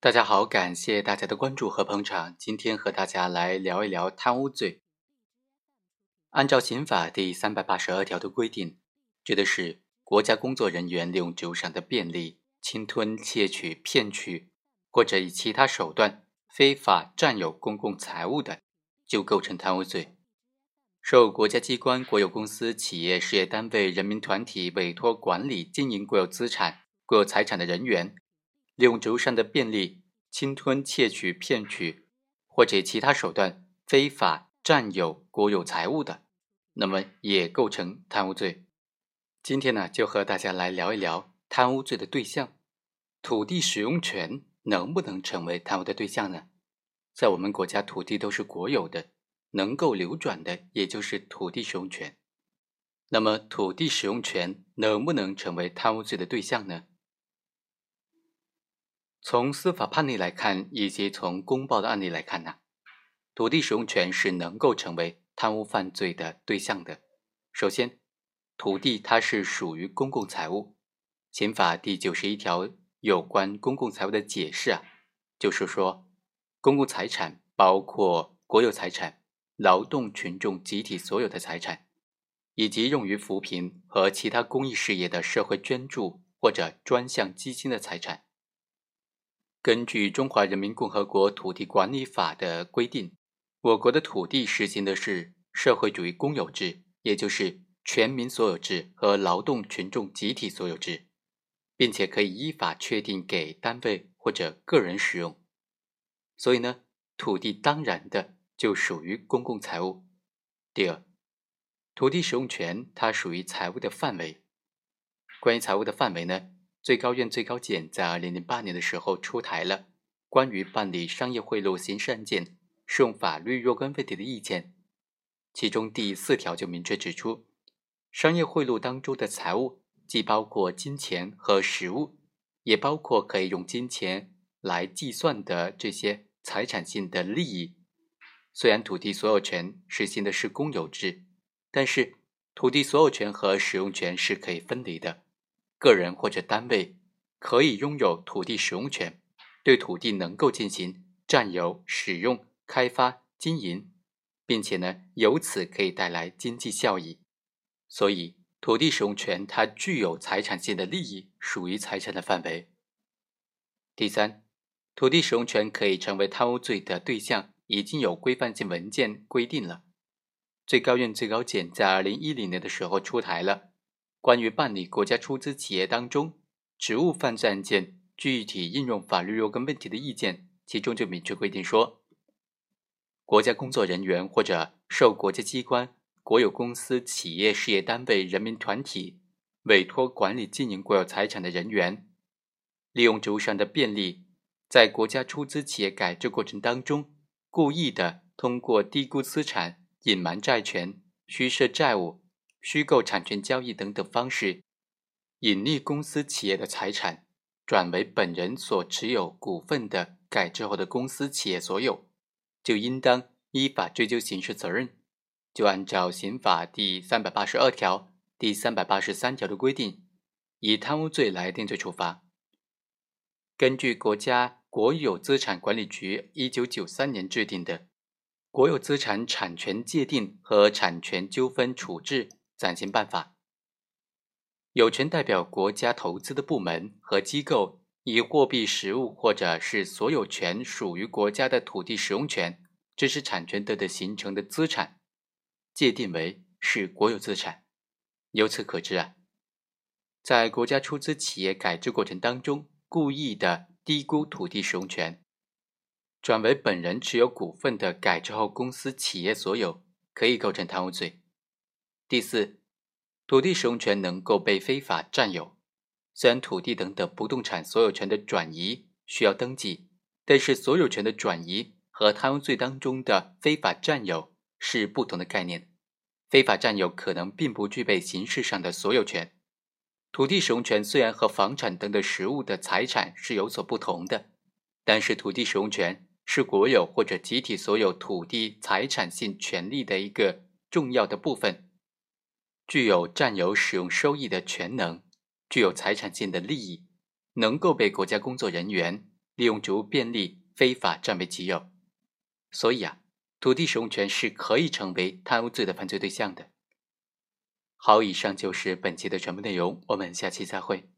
大家好，感谢大家的关注和捧场。今天和大家来聊一聊贪污罪。按照刑法第三百八十二条的规定，指的是国家工作人员利用职务上的便利，侵吞、窃取、骗取，或者以其他手段非法占有公共财物的，就构成贪污罪。受国家机关、国有公司、企业、事业单位、人民团体委托管理经营国有资产、国有财产的人员。利用职务上的便利，侵吞、窃取、骗取，或者其他手段非法占有国有财物的，那么也构成贪污罪。今天呢，就和大家来聊一聊贪污罪的对象，土地使用权能不能成为贪污的对象呢？在我们国家，土地都是国有的，能够流转的也就是土地使用权。那么，土地使用权能不能成为贪污罪的对象呢？从司法判例来看，以及从公报的案例来看呢，土地使用权是能够成为贪污犯罪的对象的。首先，土地它是属于公共财物，刑法第九十一条有关公共财物的解释啊，就是说，公共财产包括国有财产、劳动群众集体所有的财产，以及用于扶贫和其他公益事业的社会捐助或者专项基金的财产。根据《中华人民共和国土地管理法》的规定，我国的土地实行的是社会主义公有制，也就是全民所有制和劳动群众集体所有制，并且可以依法确定给单位或者个人使用。所以呢，土地当然的就属于公共财物。第二，土地使用权它属于财物的范围。关于财物的范围呢？最高院、最高检在二零零八年的时候出台了关于办理商业贿赂刑事案件适用法律若干问题的意见，其中第四条就明确指出，商业贿赂当中的财物既包括金钱和实物，也包括可以用金钱来计算的这些财产性的利益。虽然土地所有权实行的是公有制，但是土地所有权和使用权是可以分离的。个人或者单位可以拥有土地使用权，对土地能够进行占有、使用、开发、经营，并且呢，由此可以带来经济效益。所以，土地使用权它具有财产性的利益，属于财产的范围。第三，土地使用权可以成为贪污罪的对象，已经有规范性文件规定了。最高院、最高检在二零一零年的时候出台了。关于办理国家出资企业当中职务犯罪案件具体应用法律若干问题的意见，其中就明确规定说，国家工作人员或者受国家机关、国有公司、企业、事业单位、人民团体委托管理经营国有财产的人员，利用职务上的便利，在国家出资企业改制过程当中，故意的通过低估资产、隐瞒债权、虚设债务。虚构产权交易等等方式，隐匿公司企业的财产，转为本人所持有股份的改制后的公司企业所有，就应当依法追究刑事责任。就按照刑法第三百八十二条、第三百八十三条的规定，以贪污罪来定罪处罚。根据国家国有资产管理局一九九三年制定的《国有资产产权界定和产权纠纷处置》。暂行办法，有权代表国家投资的部门和机构，以货币实物或者是所有权属于国家的土地使用权、知识产权等的形成的资产，界定为是国有资产。由此可知啊，在国家出资企业改制过程当中，故意的低估土地使用权，转为本人持有股份的改制后公司企业所有，可以构成贪污罪。第四，土地使用权能够被非法占有。虽然土地等等不动产所有权的转移需要登记，但是所有权的转移和贪污罪当中的非法占有是不同的概念。非法占有可能并不具备形式上的所有权。土地使用权虽然和房产等等实物的财产是有所不同的，但是土地使用权是国有或者集体所有土地财产性权利的一个重要的部分。具有占有使用收益的权能，具有财产性的利益，能够被国家工作人员利用职务便利非法占为己有。所以啊，土地使用权是可以成为贪污罪的犯罪对象的。好，以上就是本期的全部内容，我们下期再会。